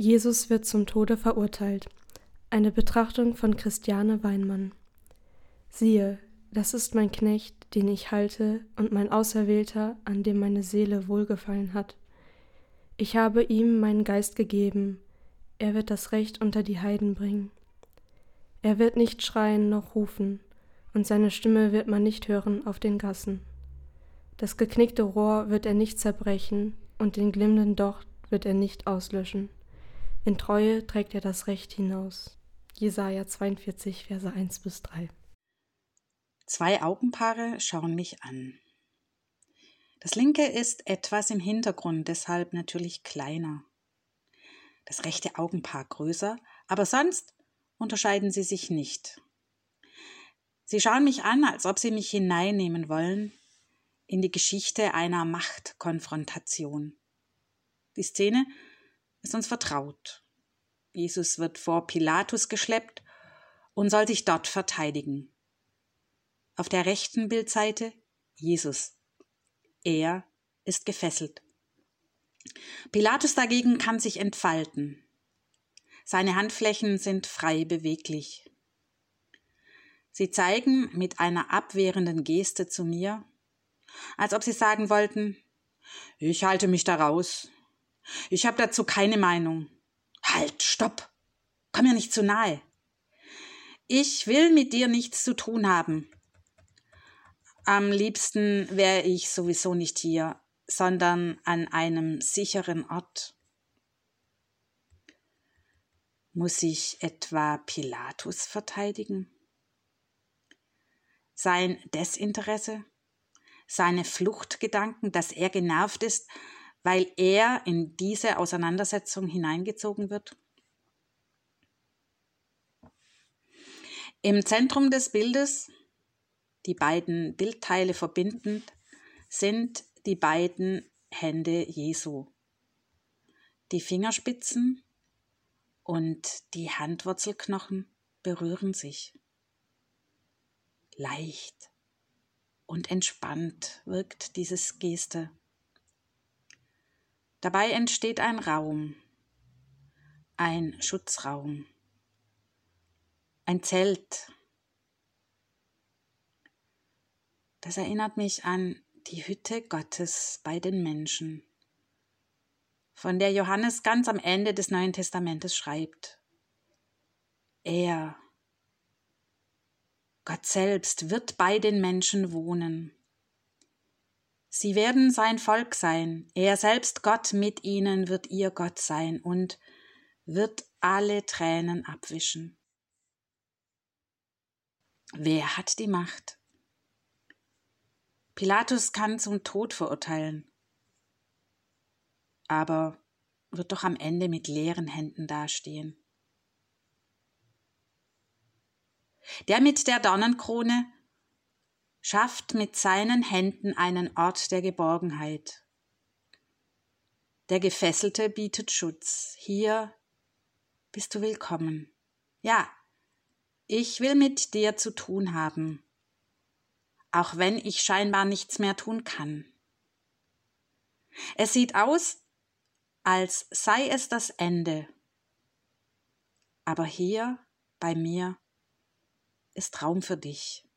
Jesus wird zum Tode verurteilt. Eine Betrachtung von Christiane Weinmann. Siehe, das ist mein Knecht, den ich halte, und mein Auserwählter, an dem meine Seele wohlgefallen hat. Ich habe ihm meinen Geist gegeben, er wird das Recht unter die Heiden bringen. Er wird nicht schreien noch rufen, und seine Stimme wird man nicht hören auf den Gassen. Das geknickte Rohr wird er nicht zerbrechen, und den glimmenden Docht wird er nicht auslöschen. In Treue trägt er das Recht hinaus. Jesaja 42, Verse 1 bis 3. Zwei Augenpaare schauen mich an. Das linke ist etwas im Hintergrund, deshalb natürlich kleiner. Das rechte Augenpaar größer, aber sonst unterscheiden sie sich nicht. Sie schauen mich an, als ob sie mich hineinnehmen wollen in die Geschichte einer Machtkonfrontation. Die Szene ist uns vertraut. Jesus wird vor Pilatus geschleppt und soll sich dort verteidigen. Auf der rechten Bildseite Jesus. Er ist gefesselt. Pilatus dagegen kann sich entfalten. Seine Handflächen sind frei beweglich. Sie zeigen mit einer abwehrenden Geste zu mir, als ob sie sagen wollten, ich halte mich da raus, ich habe dazu keine Meinung. Halt, stopp. Komm mir nicht zu nahe. Ich will mit dir nichts zu tun haben. Am liebsten wäre ich sowieso nicht hier, sondern an einem sicheren Ort. Muss ich etwa Pilatus verteidigen? Sein Desinteresse? Seine Fluchtgedanken, dass er genervt ist, weil er in diese Auseinandersetzung hineingezogen wird? Im Zentrum des Bildes, die beiden Bildteile verbindend, sind die beiden Hände Jesu. Die Fingerspitzen und die Handwurzelknochen berühren sich. Leicht und entspannt wirkt dieses Geste. Dabei entsteht ein Raum, ein Schutzraum, ein Zelt. Das erinnert mich an die Hütte Gottes bei den Menschen, von der Johannes ganz am Ende des Neuen Testamentes schreibt. Er, Gott selbst, wird bei den Menschen wohnen. Sie werden sein Volk sein, er selbst Gott mit ihnen wird ihr Gott sein und wird alle Tränen abwischen. Wer hat die Macht? Pilatus kann zum Tod verurteilen, aber wird doch am Ende mit leeren Händen dastehen. Der mit der Dornenkrone schafft mit seinen Händen einen Ort der Geborgenheit. Der Gefesselte bietet Schutz. Hier bist du willkommen. Ja, ich will mit dir zu tun haben, auch wenn ich scheinbar nichts mehr tun kann. Es sieht aus, als sei es das Ende. Aber hier bei mir ist Raum für dich.